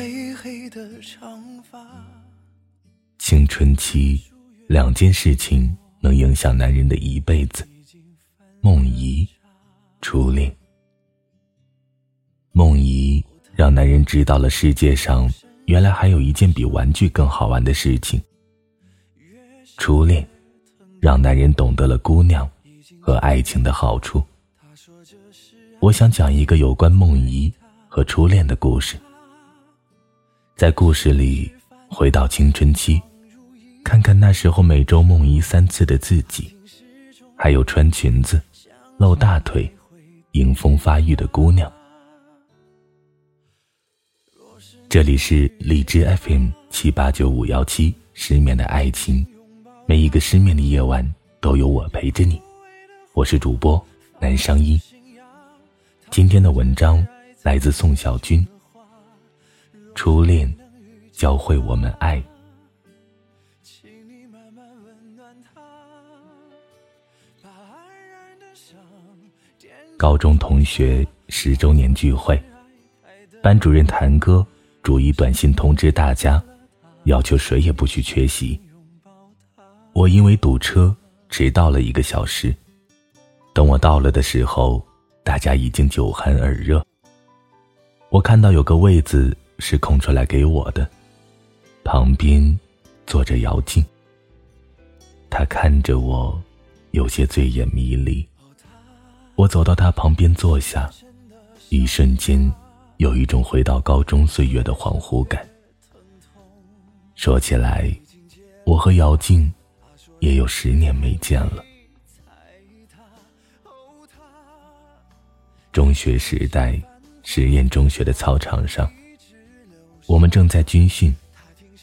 黑黑的长发。青春期，两件事情能影响男人的一辈子：梦遗、初恋。梦遗让男人知道了世界上原来还有一件比玩具更好玩的事情。初恋，让男人懂得了姑娘和爱情的好处。我想讲一个有关梦遗和初恋的故事。在故事里，回到青春期，看看那时候每周梦遗三次的自己，还有穿裙子、露大腿、迎风发育的姑娘。这里是荔枝 FM 七八九五幺七，失眠的爱情，每一个失眠的夜晚都有我陪着你。我是主播南商一。今天的文章来自宋小军。初恋教会我们爱。高中同学十周年聚会，班主任谭哥逐一短信通知大家，要求谁也不许缺席。我因为堵车迟到了一个小时，等我到了的时候。大家已经酒酣耳热。我看到有个位子是空出来给我的，旁边坐着姚静。他看着我，有些醉眼迷离。我走到他旁边坐下，一瞬间有一种回到高中岁月的恍惚感。说起来，我和姚静也有十年没见了。中学时代，实验中学的操场上，我们正在军训。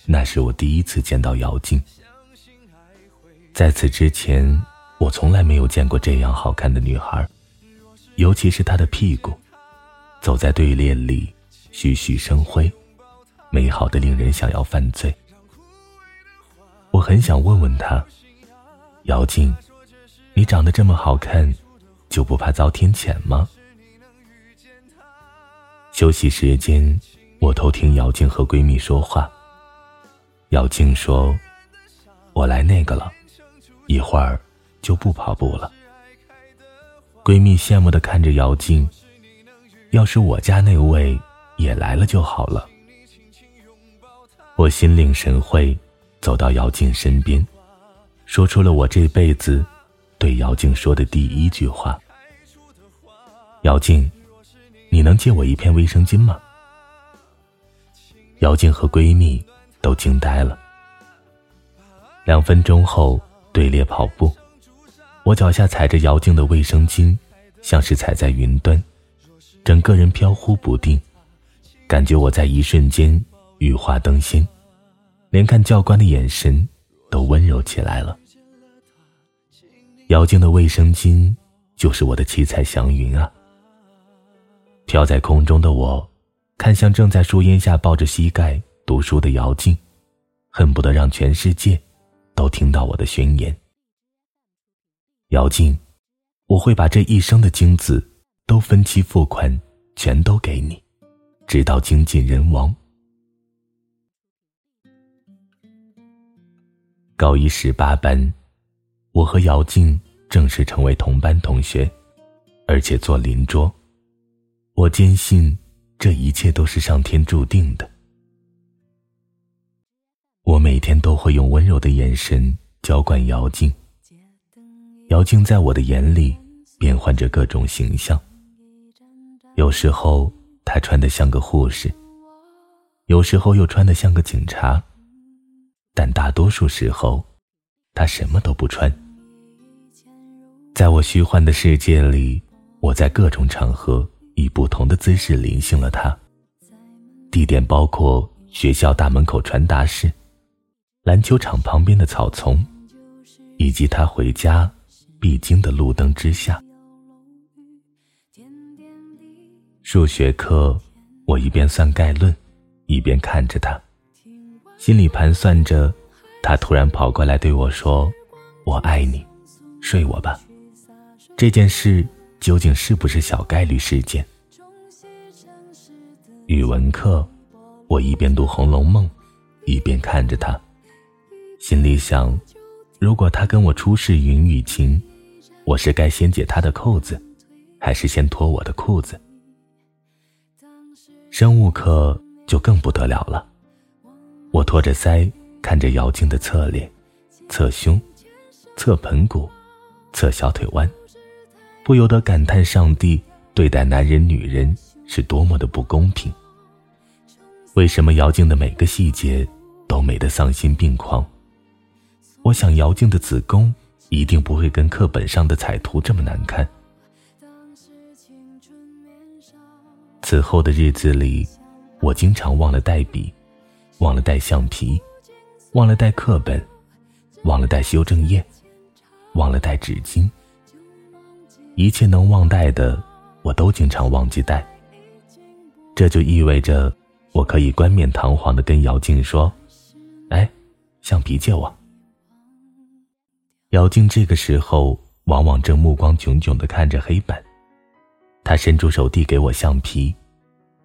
那是我第一次见到姚静。在此之前，我从来没有见过这样好看的女孩，尤其是她的屁股，走在队列里，栩栩生辉，美好的令人想要犯罪。我很想问问她，姚静，你长得这么好看，就不怕遭天谴吗？休息时间，我偷听姚静和闺蜜说话。姚静说：“我来那个了，一会儿就不跑步了。”闺蜜羡慕的看着姚静：“要是我家那位也来了就好了。”我心领神会，走到姚静身边，说出了我这辈子对姚静说的第一句话：“姚静。”你能借我一片卫生巾吗？姚静和闺蜜都惊呆了。两分钟后，队列跑步，我脚下踩着姚静的卫生巾，像是踩在云端，整个人飘忽不定，感觉我在一瞬间羽化登仙，连看教官的眼神都温柔起来了。姚静的卫生巾就是我的七彩祥云啊。飘在空中的我，看向正在树荫下抱着膝盖读书的姚静，恨不得让全世界都听到我的宣言。姚静，我会把这一生的精子都分期付款，全都给你，直到精尽人亡。高一十八班，我和姚静正式成为同班同学，而且坐邻桌。我坚信，这一切都是上天注定的。我每天都会用温柔的眼神浇灌姚静。姚静在我的眼里变换着各种形象。有时候她穿得像个护士，有时候又穿得像个警察，但大多数时候，她什么都不穿。在我虚幻的世界里，我在各种场合。以不同的姿势临幸了他，地点包括学校大门口传达室、篮球场旁边的草丛，以及他回家必经的路灯之下。数学课，我一边算概论，一边看着他，心里盘算着，他突然跑过来对我说：“我爱你，睡我吧。”这件事。究竟是不是小概率事件？语文课，我一边读《红楼梦》，一边看着他，心里想：如果他跟我出示云雨情，我是该先解他的扣子，还是先脱我的裤子？生物课就更不得了了，我托着腮看着姚静的侧脸、侧胸、侧盆骨、侧小腿弯，不由得感叹上帝对待男人、女人是多么的不公平。为什么姚静的每个细节都美得丧心病狂？我想姚静的子宫一定不会跟课本上的彩图这么难看。此后的日子里，我经常忘了带笔，忘了带橡皮，忘了带课本，忘了带修正液，忘了带纸巾。一切能忘带的，我都经常忘记带。这就意味着，我可以冠冕堂皇的跟姚静说：“哎，橡皮借我。”姚静这个时候往往正目光炯炯的看着黑板。他伸出手递给我橡皮，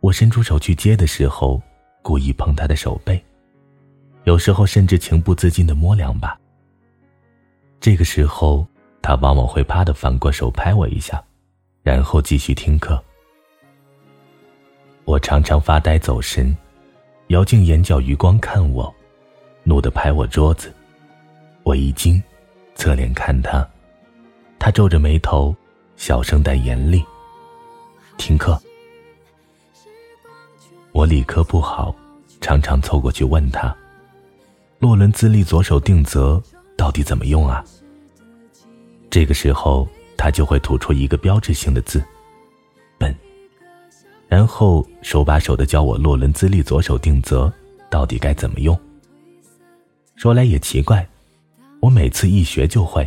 我伸出手去接的时候，故意碰他的手背，有时候甚至情不自禁的摸两把。这个时候，他往往会啪的反过手拍我一下，然后继续听课。我常常发呆走神，姚静眼角余光看我，怒地拍我桌子，我一惊，侧脸看他，他皱着眉头，小声带严厉。听课，我理科不好，常常凑过去问他：“洛伦兹力左手定则到底怎么用啊？”这个时候，他就会吐出一个标志性的字：“笨。”然后手把手的教我洛伦兹力左手定则到底该怎么用。说来也奇怪，我每次一学就会，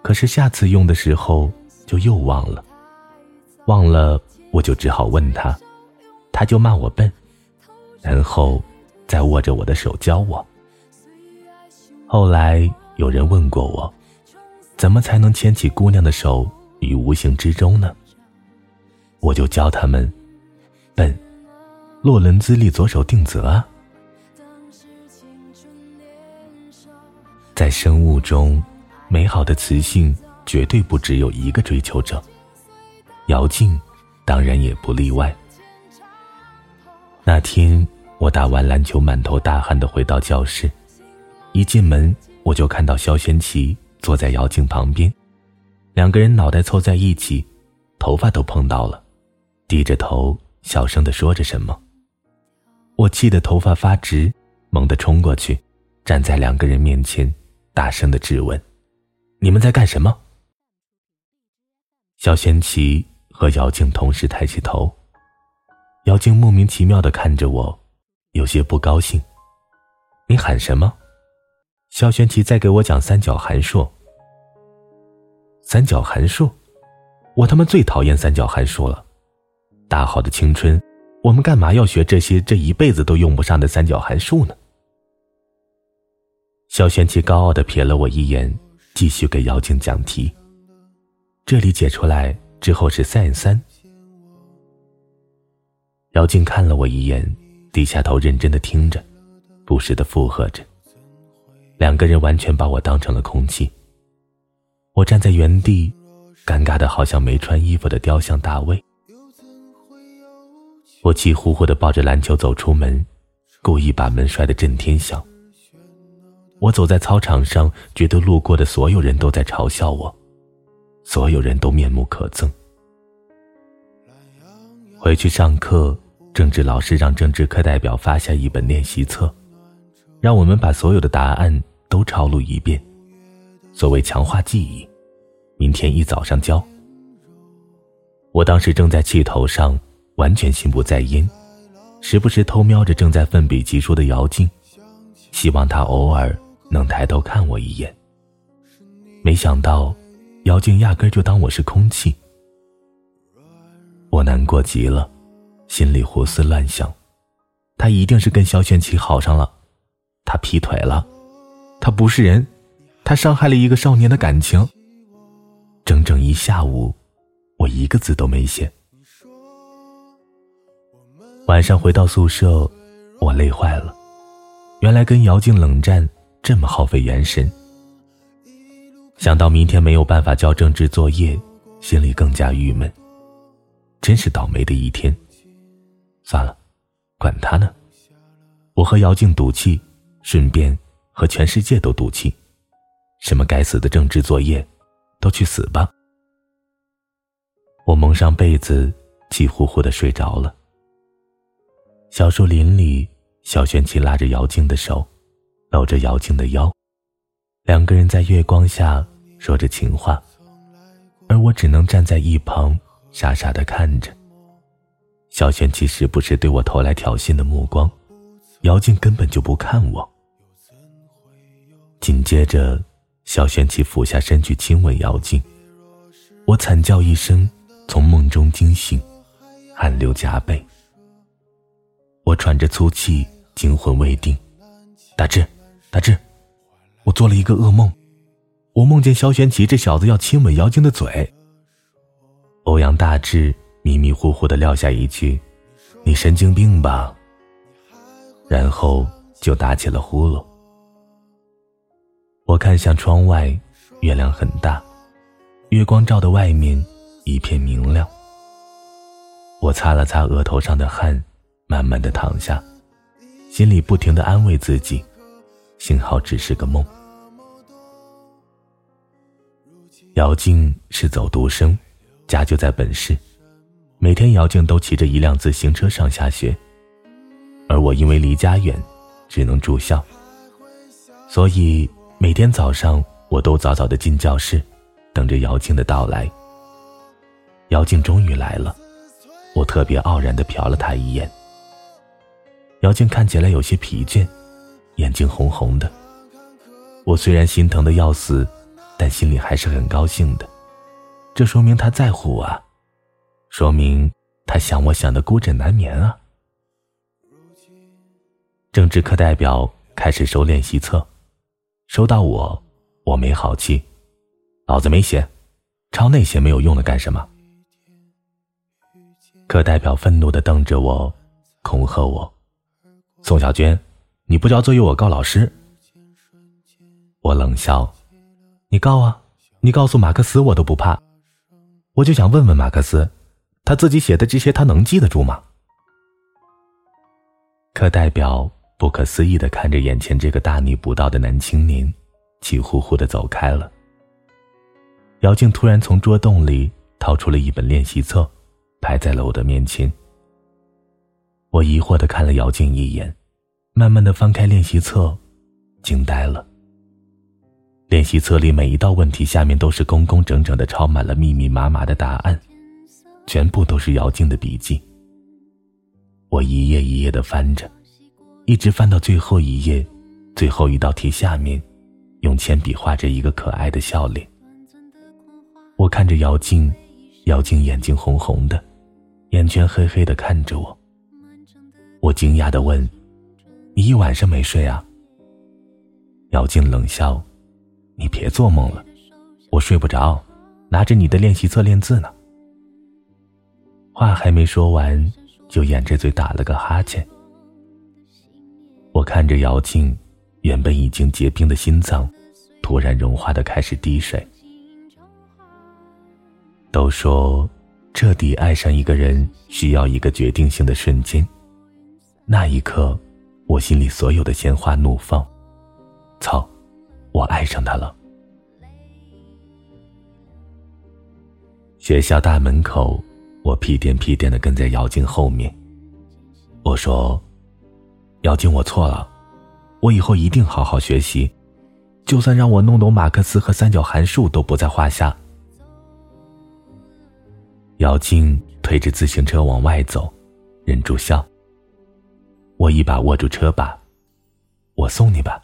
可是下次用的时候就又忘了。忘了，我就只好问他，他就骂我笨，然后再握着我的手教我。后来有人问过我，怎么才能牵起姑娘的手于无形之中呢？我就教他们，笨，洛伦兹力左手定则啊。在生物中，美好的雌性绝对不只有一个追求者。姚静，当然也不例外。那天我打完篮球，满头大汗的回到教室，一进门我就看到肖轩琪坐在姚静旁边，两个人脑袋凑在一起，头发都碰到了，低着头小声的说着什么。我气得头发发直，猛地冲过去，站在两个人面前，大声的质问：“你们在干什么？”小贤琪。和姚静同时抬起头，姚静莫名其妙的看着我，有些不高兴。你喊什么？肖玄奇在给我讲三角函数。三角函数，我他妈最讨厌三角函数了。大好的青春，我们干嘛要学这些这一辈子都用不上的三角函数呢？肖玄奇高傲的瞥了我一眼，继续给姚静讲题。这里解出来。之后是 sin 三。姚静看了我一眼，低下头认真的听着，不时的附和着。两个人完全把我当成了空气。我站在原地，尴尬的好像没穿衣服的雕像大卫。我气呼呼的抱着篮球走出门，故意把门摔得震天响。我走在操场上，觉得路过的所有人都在嘲笑我。所有人都面目可憎。回去上课，政治老师让政治课代表发下一本练习册，让我们把所有的答案都抄录一遍，所谓强化记忆。明天一早上交。我当时正在气头上，完全心不在焉，时不时偷瞄着正在奋笔疾书的姚静，希望他偶尔能抬头看我一眼。没想到。姚静压根就当我是空气，我难过极了，心里胡思乱想，他一定是跟肖玄奇好上了，他劈腿了，他不是人，他伤害了一个少年的感情。整整一下午，我一个字都没写。晚上回到宿舍，我累坏了。原来跟姚静冷战这么耗费元神。想到明天没有办法交政治作业，心里更加郁闷。真是倒霉的一天。算了，管他呢。我和姚静赌气，顺便和全世界都赌气。什么该死的政治作业，都去死吧！我蒙上被子，气呼呼的睡着了。小树林里，小玄奇拉着姚静的手，搂着姚静的腰，两个人在月光下说着情话，而我只能站在一旁，傻傻的看着。小玄奇时不时对我投来挑衅的目光，姚静根本就不看我。紧接着。小玄奇俯下身去亲吻姚静，我惨叫一声，从梦中惊醒，汗流浃背。我喘着粗气，惊魂未定。大志，大志，我做了一个噩梦，我梦见萧玄奇这小子要亲吻姚静的嘴。欧阳大志迷迷糊糊的撂下一句：“你神经病吧。”然后就打起了呼噜。我看向窗外，月亮很大，月光照的外面一片明亮。我擦了擦额头上的汗，慢慢的躺下，心里不停的安慰自己，幸好只是个梦。姚静是走读生，家就在本市，每天姚静都骑着一辆自行车上下学，而我因为离家远，只能住校，所以。每天早上，我都早早的进教室，等着姚静的到来。姚静终于来了，我特别傲然的瞟了她一眼。姚静看起来有些疲倦，眼睛红红的。我虽然心疼的要死，但心里还是很高兴的，这说明他在乎我，说明他想我想的孤枕难眠啊。政治课代表开始收练习册。收到我，我没好气，老子没写，抄那些没有用的干什么？课代表愤怒的瞪着我，恐吓我：“宋小娟，你不交作业我告老师。”我冷笑：“你告啊，你告诉马克思我都不怕。我就想问问马克思，他自己写的这些他能记得住吗？”课代表。不可思议的看着眼前这个大逆不道的男青年，气呼呼的走开了。姚静突然从桌洞里掏出了一本练习册，摆在了我的面前。我疑惑的看了姚静一眼，慢慢的翻开练习册，惊呆了。练习册里每一道问题下面都是工工整整的抄满了密密麻麻的答案，全部都是姚静的笔记。我一页一页的翻着。一直翻到最后一页，最后一道题下面，用铅笔画着一个可爱的笑脸。我看着姚静，姚静眼睛红红的，眼圈黑黑的看着我。我惊讶的问：“你一晚上没睡啊？”姚静冷笑：“你别做梦了，我睡不着，拿着你的练习册练字呢。”话还没说完，就掩着嘴打了个哈欠。我看着姚静，原本已经结冰的心脏，突然融化的开始滴水。都说，彻底爱上一个人需要一个决定性的瞬间。那一刻，我心里所有的鲜花怒放。操，我爱上他了。学校大门口，我屁颠屁颠的跟在姚静后面。我说。姚静，我错了，我以后一定好好学习，就算让我弄懂马克思和三角函数都不在话下。姚静推着自行车往外走，忍住笑。我一把握住车把，我送你吧。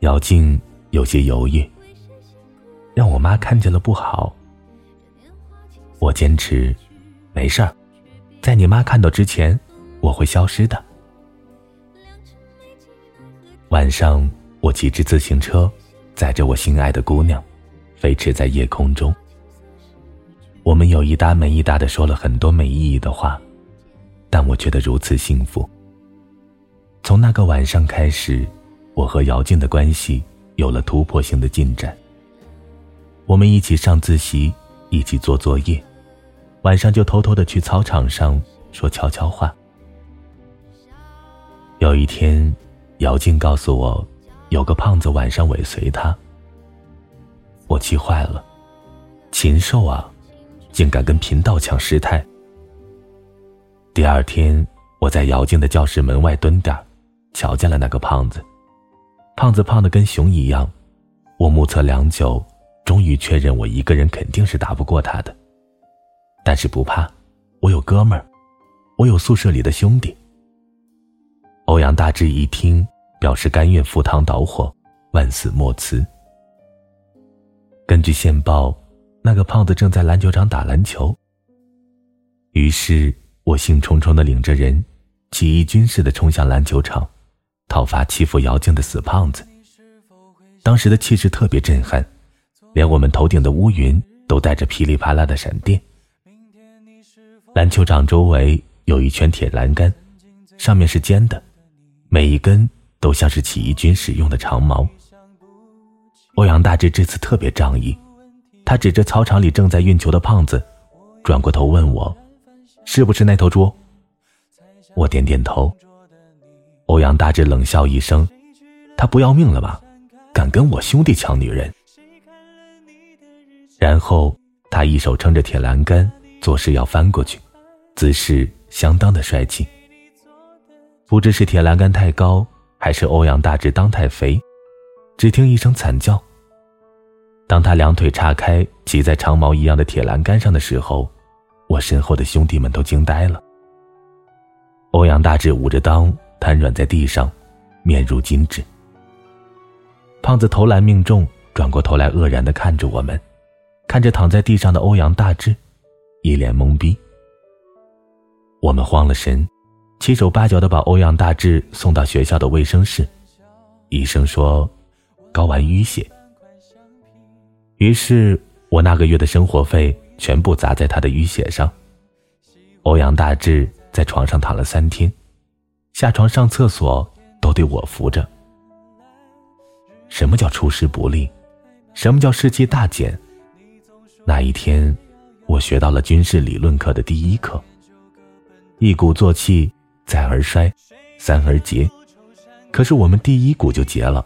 姚静有些犹豫，让我妈看见了不好。我坚持，没事儿，在你妈看到之前，我会消失的。晚上，我骑着自行车，载着我心爱的姑娘，飞驰在夜空中。我们有一搭没一搭的说了很多没意义的话，但我觉得如此幸福。从那个晚上开始，我和姚静的关系有了突破性的进展。我们一起上自习，一起做作业，晚上就偷偷的去操场上说悄悄话。有一天，姚静告诉我，有个胖子晚上尾随她。我气坏了，禽兽啊，竟敢跟贫道抢师太！第二天，我在姚静的教室门外蹲点，瞧见了那个胖子。胖子胖的跟熊一样，我目测良久，终于确认我一个人肯定是打不过他的。但是不怕，我有哥们儿，我有宿舍里的兄弟。欧阳大志一听，表示甘愿赴汤蹈火，万死莫辞。根据线报，那个胖子正在篮球场打篮球。于是我兴冲冲的领着人，起义军似的冲向篮球场，讨伐欺负姚静的死胖子。当时的气势特别震撼，连我们头顶的乌云都带着噼里啪啦的闪电。篮球场周围有一圈铁栏杆，上面是尖的。每一根都像是起义军使用的长矛。欧阳大志这次特别仗义，他指着操场里正在运球的胖子，转过头问我：“是不是那头猪？”我点点头。欧阳大志冷笑一声：“他不要命了吧？敢跟我兄弟抢女人？”然后他一手撑着铁栏杆，作势要翻过去，姿势相当的帅气。不知是铁栏杆太高，还是欧阳大志当太肥，只听一声惨叫。当他两腿岔开，骑在长矛一样的铁栏杆上的时候，我身后的兄弟们都惊呆了。欧阳大志捂着裆，瘫软在地上，面如金纸。胖子投篮命中，转过头来愕然的看着我们，看着躺在地上的欧阳大志，一脸懵逼。我们慌了神。七手八脚的把欧阳大志送到学校的卫生室，医生说睾丸淤血。于是我那个月的生活费全部砸在他的淤血上。欧阳大志在床上躺了三天，下床上厕所都得我扶着。什么叫出师不利？什么叫士气大减？那一天，我学到了军事理论课的第一课：一鼓作气。再而衰，三而竭。可是我们第一股就结了。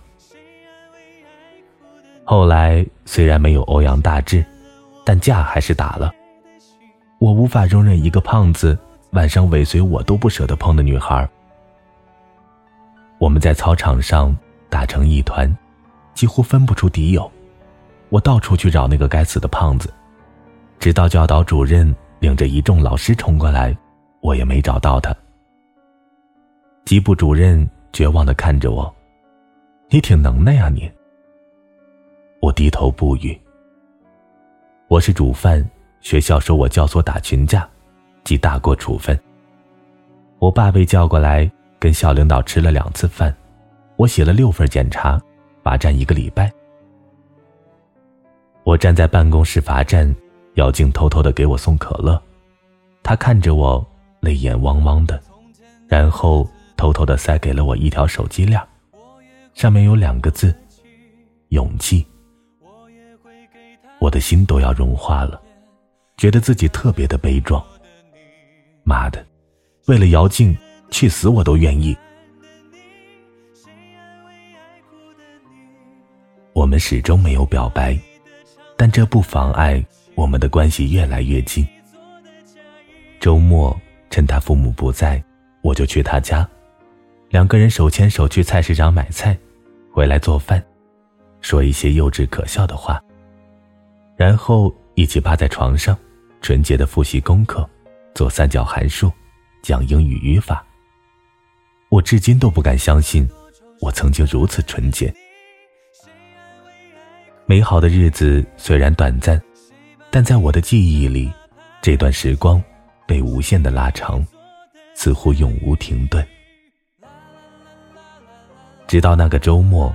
后来虽然没有欧阳大志，但架还是打了。我无法容忍一个胖子晚上尾随我都不舍得碰的女孩。我们在操场上打成一团，几乎分不出敌友。我到处去找那个该死的胖子，直到教导主任领着一众老师冲过来，我也没找到他。级部主任绝望的看着我：“你挺能耐啊，你。”我低头不语。我是主犯，学校说我教唆打群架，记大过处分。我爸被叫过来跟校领导吃了两次饭，我写了六份检查，罚站一个礼拜。我站在办公室罚站，姚静偷偷的给我送可乐，他看着我，泪眼汪汪的，然后。偷偷的塞给了我一条手机链，上面有两个字：勇气。我的心都要融化了，觉得自己特别的悲壮。妈的，为了姚静去死我都愿意。我们始终没有表白，但这不妨碍我们的关系越来越近。周末趁他父母不在，我就去他家。两个人手牵手去菜市场买菜，回来做饭，说一些幼稚可笑的话，然后一起趴在床上，纯洁的复习功课，做三角函数，讲英语语法。我至今都不敢相信，我曾经如此纯洁。美好的日子虽然短暂，但在我的记忆里，这段时光被无限的拉长，似乎永无停顿。直到那个周末，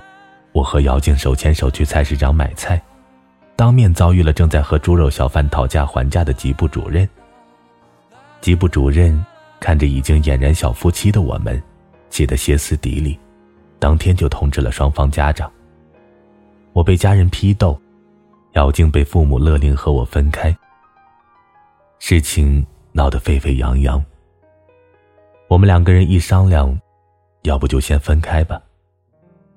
我和姚静手牵手去菜市场买菜，当面遭遇了正在和猪肉小贩讨价还价的级部主任。级部主任看着已经俨然小夫妻的我们，气得歇斯底里，当天就通知了双方家长。我被家人批斗，姚静被父母勒令和我分开。事情闹得沸沸扬扬。我们两个人一商量，要不就先分开吧，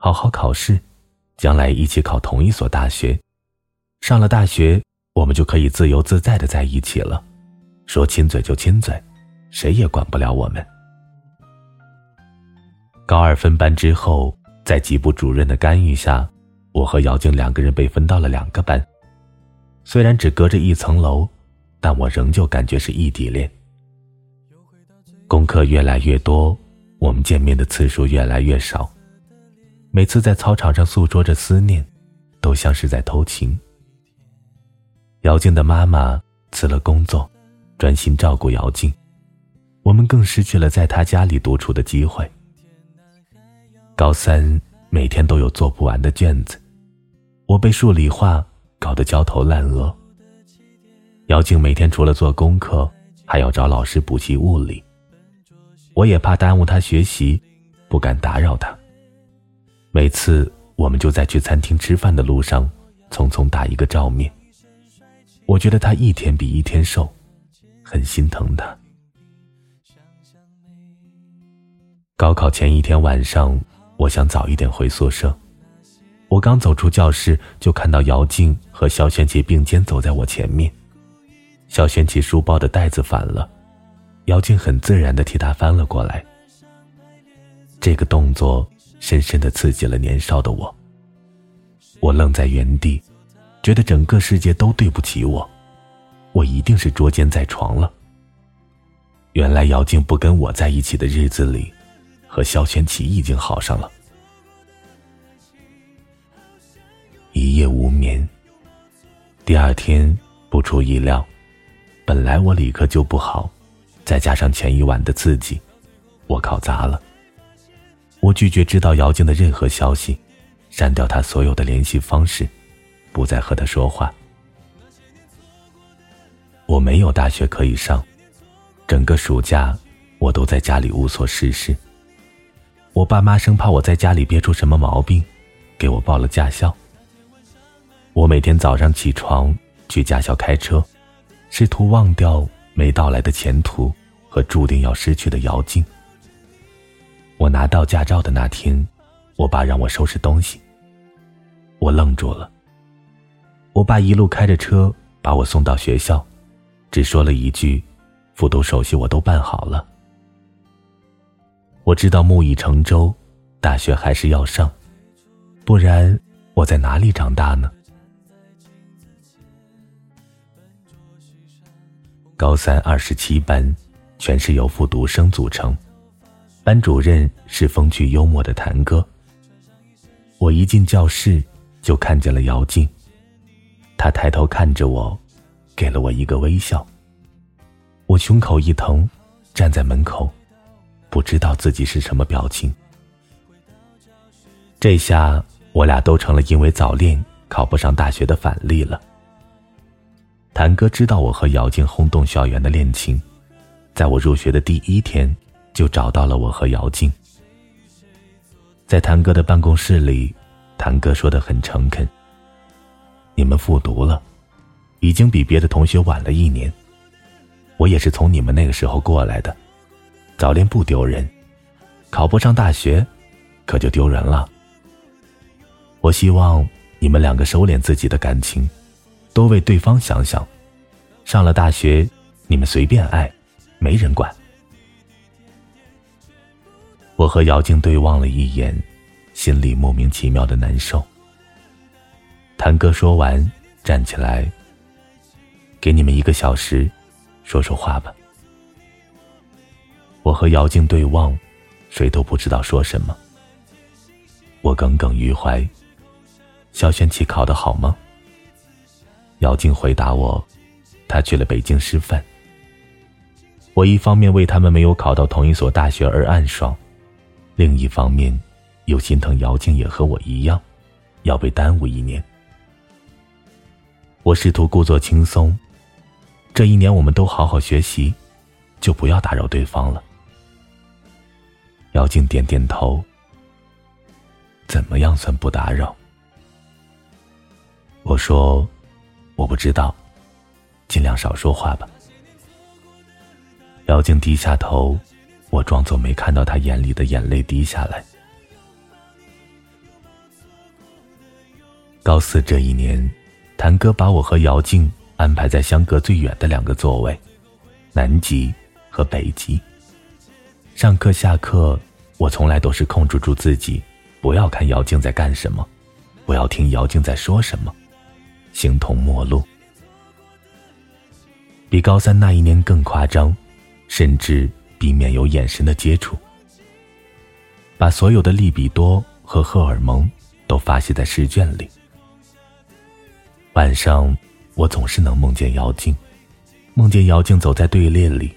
好好考试，将来一起考同一所大学。上了大学，我们就可以自由自在的在一起了，说亲嘴就亲嘴，谁也管不了我们。高二分班之后，在级部主任的干预下，我和姚静两个人被分到了两个班，虽然只隔着一层楼。但我仍旧感觉是异地恋。功课越来越多，我们见面的次数越来越少。每次在操场上诉说着思念，都像是在偷情。姚静的妈妈辞了工作，专心照顾姚静，我们更失去了在她家里独处的机会。高三每天都有做不完的卷子，我被数理化搞得焦头烂额。姚静每天除了做功课，还要找老师补习物理。我也怕耽误她学习，不敢打扰她。每次我们就在去餐厅吃饭的路上，匆匆打一个照面。我觉得他一天比一天瘦，很心疼他。高考前一天晚上，我想早一点回宿舍。我刚走出教室，就看到姚静和肖轩杰并肩走在我前面。小轩起书包的带子反了，姚静很自然的替他翻了过来。这个动作深深的刺激了年少的我。我愣在原地，觉得整个世界都对不起我，我一定是捉奸在床了。原来姚静不跟我在一起的日子里，和肖玄奇已经好上了。一夜无眠。第二天，不出意料。本来我理科就不好，再加上前一晚的刺激，我考砸了。我拒绝知道姚静的任何消息，删掉她所有的联系方式，不再和她说话。我没有大学可以上，整个暑假我都在家里无所事事。我爸妈生怕我在家里憋出什么毛病，给我报了驾校。我每天早上起床去驾校开车。试图忘掉没到来的前途和注定要失去的姚静。我拿到驾照的那天，我爸让我收拾东西。我愣住了。我爸一路开着车把我送到学校，只说了一句：“复读手续我都办好了。”我知道木已成舟，大学还是要上，不然我在哪里长大呢？高三二十七班，全是由复读生组成，班主任是风趣幽默的谭哥。我一进教室就看见了姚静，他抬头看着我，给了我一个微笑。我胸口一疼，站在门口，不知道自己是什么表情。这下我俩都成了因为早恋考不上大学的反例了。谭哥知道我和姚静轰动校园的恋情，在我入学的第一天就找到了我和姚静。在谭哥的办公室里，谭哥说的很诚恳：“你们复读了，已经比别的同学晚了一年。我也是从你们那个时候过来的，早恋不丢人，考不上大学，可就丢人了。我希望你们两个收敛自己的感情。”多为对方想想，上了大学，你们随便爱，没人管。我和姚静对望了一眼，心里莫名其妙的难受。谭哥说完，站起来，给你们一个小时，说说话吧。我和姚静对望，谁都不知道说什么。我耿耿于怀，肖轩琪考得好吗？姚静回答我：“他去了北京师范。”我一方面为他们没有考到同一所大学而暗爽，另一方面又心疼姚静也和我一样，要被耽误一年。我试图故作轻松：“这一年我们都好好学习，就不要打扰对方了。姚静点点头。怎么样算不打扰？我说，我不知道，尽量少说话吧。姚静低下头，我装作没看到他眼里的眼泪滴下来。高四这一年，谭哥把我和姚静安排在相隔最远的两个座位，南极和北极。上课下课，我从来都是控制住自己。不要看姚静在干什么，不要听姚静在说什么，形同陌路。比高三那一年更夸张，甚至避免有眼神的接触，把所有的利比多和荷尔蒙都发泄在试卷里。晚上，我总是能梦见姚静，梦见姚静走在队列里，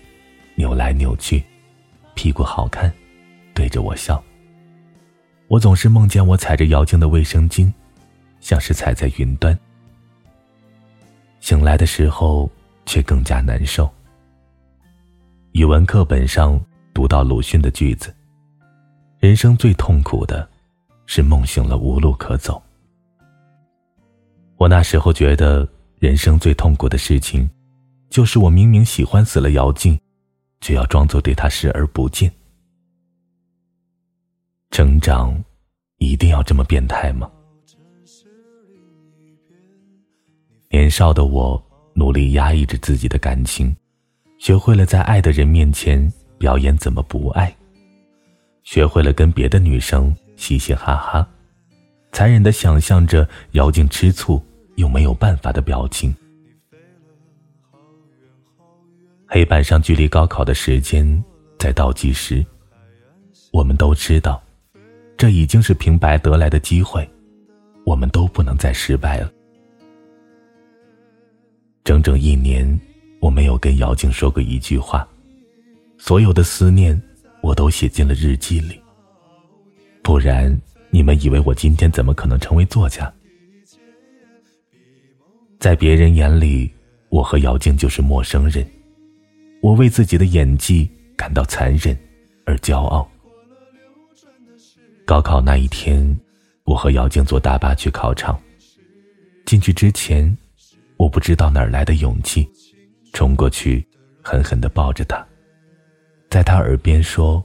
扭来扭去，屁股好看，对着我笑。我总是梦见我踩着姚静的卫生巾，像是踩在云端。醒来的时候却更加难受。语文课本上读到鲁迅的句子：“人生最痛苦的，是梦醒了无路可走。”我那时候觉得，人生最痛苦的事情，就是我明明喜欢死了姚静，却要装作对她视而不见。成长，一定要这么变态吗？年少的我努力压抑着自己的感情，学会了在爱的人面前表演怎么不爱，学会了跟别的女生嘻嘻哈哈，残忍的想象着姚静吃醋又没有办法的表情。黑板上距离高考的时间在倒计时，我们都知道。这已经是平白得来的机会，我们都不能再失败了。整整一年，我没有跟姚静说过一句话，所有的思念我都写进了日记里。不然，你们以为我今天怎么可能成为作家？在别人眼里，我和姚静就是陌生人。我为自己的演技感到残忍而骄傲。高考那一天，我和姚静坐大巴去考场。进去之前，我不知道哪儿来的勇气，冲过去，狠狠的抱着他，在他耳边说：“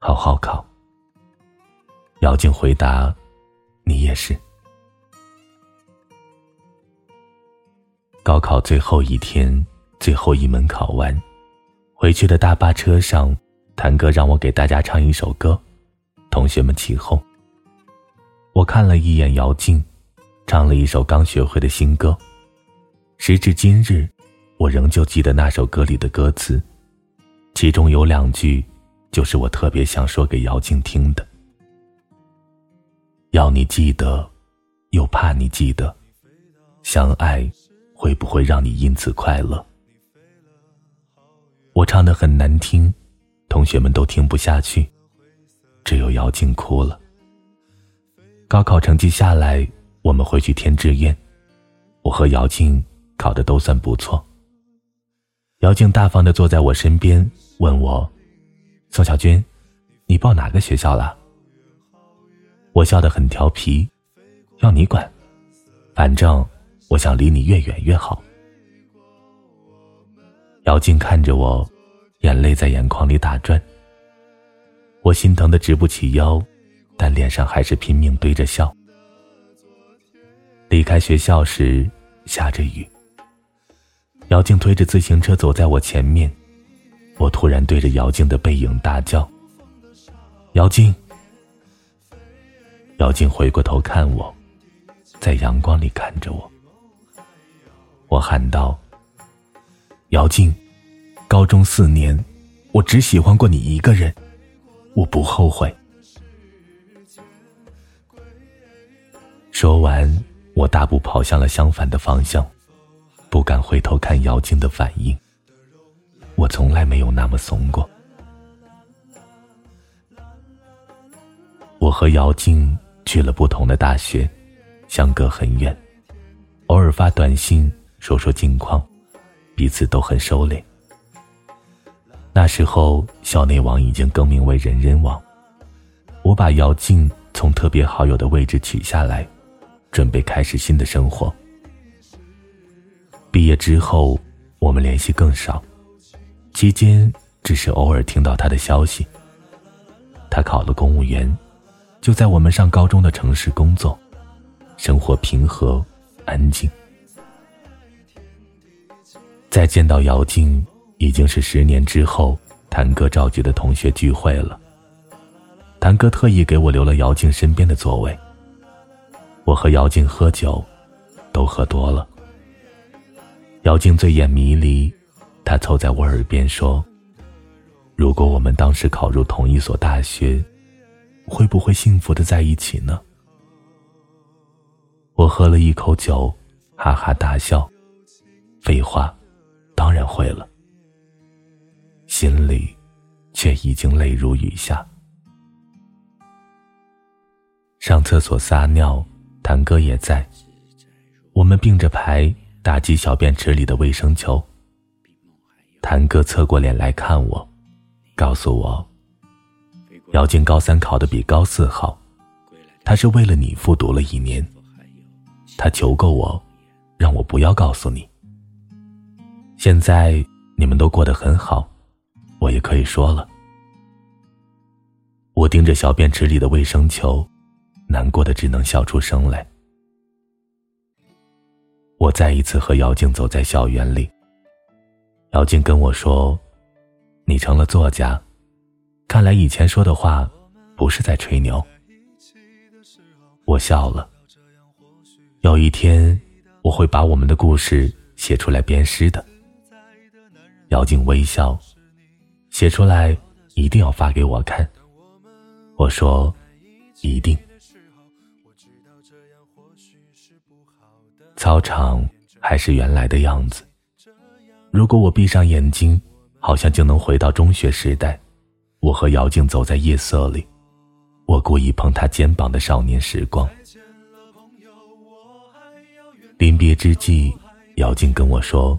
好好考。”姚静回答：“你也是。”高考最后一天，最后一门考完，回去的大巴车上，谭哥让我给大家唱一首歌。同学们起哄。我看了一眼姚静，唱了一首刚学会的新歌。时至今日，我仍旧记得那首歌里的歌词，其中有两句，就是我特别想说给姚静听的：“要你记得，又怕你记得，相爱会不会让你因此快乐？”我唱的很难听，同学们都听不下去。只有姚静哭了。高考成绩下来，我们回去填志愿。我和姚静考的都算不错。姚静大方的坐在我身边，问我：“宋小军，你报哪个学校了？”我笑得很调皮：“要你管，反正我想离你越远越好。”姚静看着我，眼泪在眼眶里打转。我心疼的直不起腰，但脸上还是拼命堆着笑。离开学校时下着雨，姚静推着自行车走在我前面，我突然对着姚静的背影大叫：“姚静！”姚静回过头看我，在阳光里看着我。我喊道：“姚静，高中四年，我只喜欢过你一个人。”我不后悔。说完，我大步跑向了相反的方向，不敢回头看姚静的反应。我从来没有那么怂过。我和姚静去了不同的大学，相隔很远，偶尔发短信说说近况，彼此都很收敛。那时候，校内网已经更名为人人网。我把姚静从特别好友的位置取下来，准备开始新的生活。毕业之后，我们联系更少，期间只是偶尔听到他的消息。他考了公务员，就在我们上高中的城市工作，生活平和安静。再见到姚静，已经是十年之后，谭哥召集的同学聚会了。谭哥特意给我留了姚静身边的座位。我和姚静喝酒，都喝多了。姚静醉眼迷离，他凑在我耳边说：“如果我们当时考入同一所大学，会不会幸福的在一起呢？”我喝了一口酒，哈哈大笑。废话。当然会了，心里却已经泪如雨下。上厕所撒尿，谭哥也在，我们并着排打击小便池里的卫生球。谭哥侧过脸来看我，告诉我，姚静高三考的比高四好，他是为了你复读了一年，他求过我，让我不要告诉你。现在你们都过得很好，我也可以说了。我盯着小便池里的卫生球，难过的只能笑出声来。我再一次和姚静走在校园里。姚静跟我说：“你成了作家，看来以前说的话不是在吹牛。”我笑了。有一天，我会把我们的故事写出来编诗的。姚静微笑，写出来一定要发给我看。我说，一定。操场还是原来的样子。如果我闭上眼睛，好像就能回到中学时代。我和姚静走在夜色里，我故意碰她肩膀的少年时光。临别之际，姚静跟我说。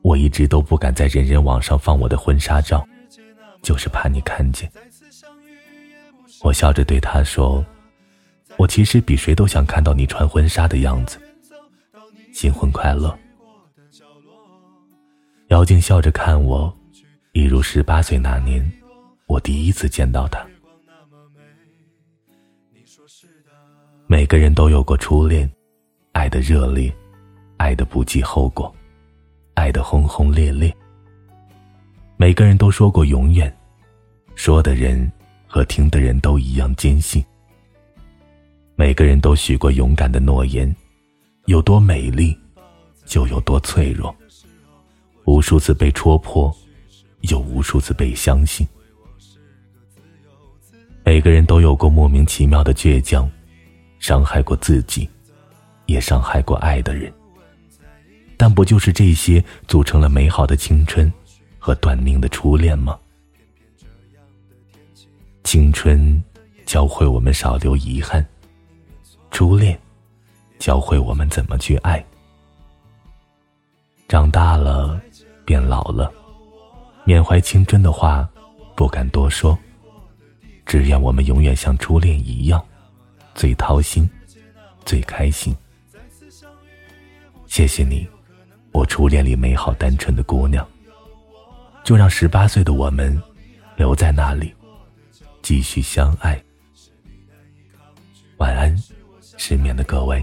我一直都不敢在人人网上放我的婚纱照，就是怕你看见。我笑着对她说：“我其实比谁都想看到你穿婚纱的样子。”新婚快乐。姚静笑着看我，一如十八岁那年，我第一次见到他。每个人都有过初恋，爱的热烈，爱的不计后果。爱的轰轰烈烈，每个人都说过永远，说的人和听的人都一样坚信。每个人都许过勇敢的诺言，有多美丽，就有多脆弱。无数次被戳破，又无数次被相信。每个人都有过莫名其妙的倔强，伤害过自己，也伤害过爱的人。但不就是这些组成了美好的青春和短命的初恋吗？青春教会我们少留遗憾，初恋教会我们怎么去爱。长大了，变老了，缅怀青春的话不敢多说，只愿我们永远像初恋一样，最掏心，最开心。谢谢你。我初恋里美好单纯的姑娘，就让十八岁的我们留在那里，继续相爱。晚安，失眠的各位。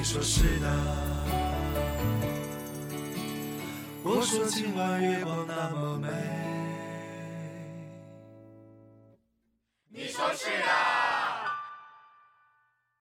你说是的。我说今晚月光那么美。你说是的。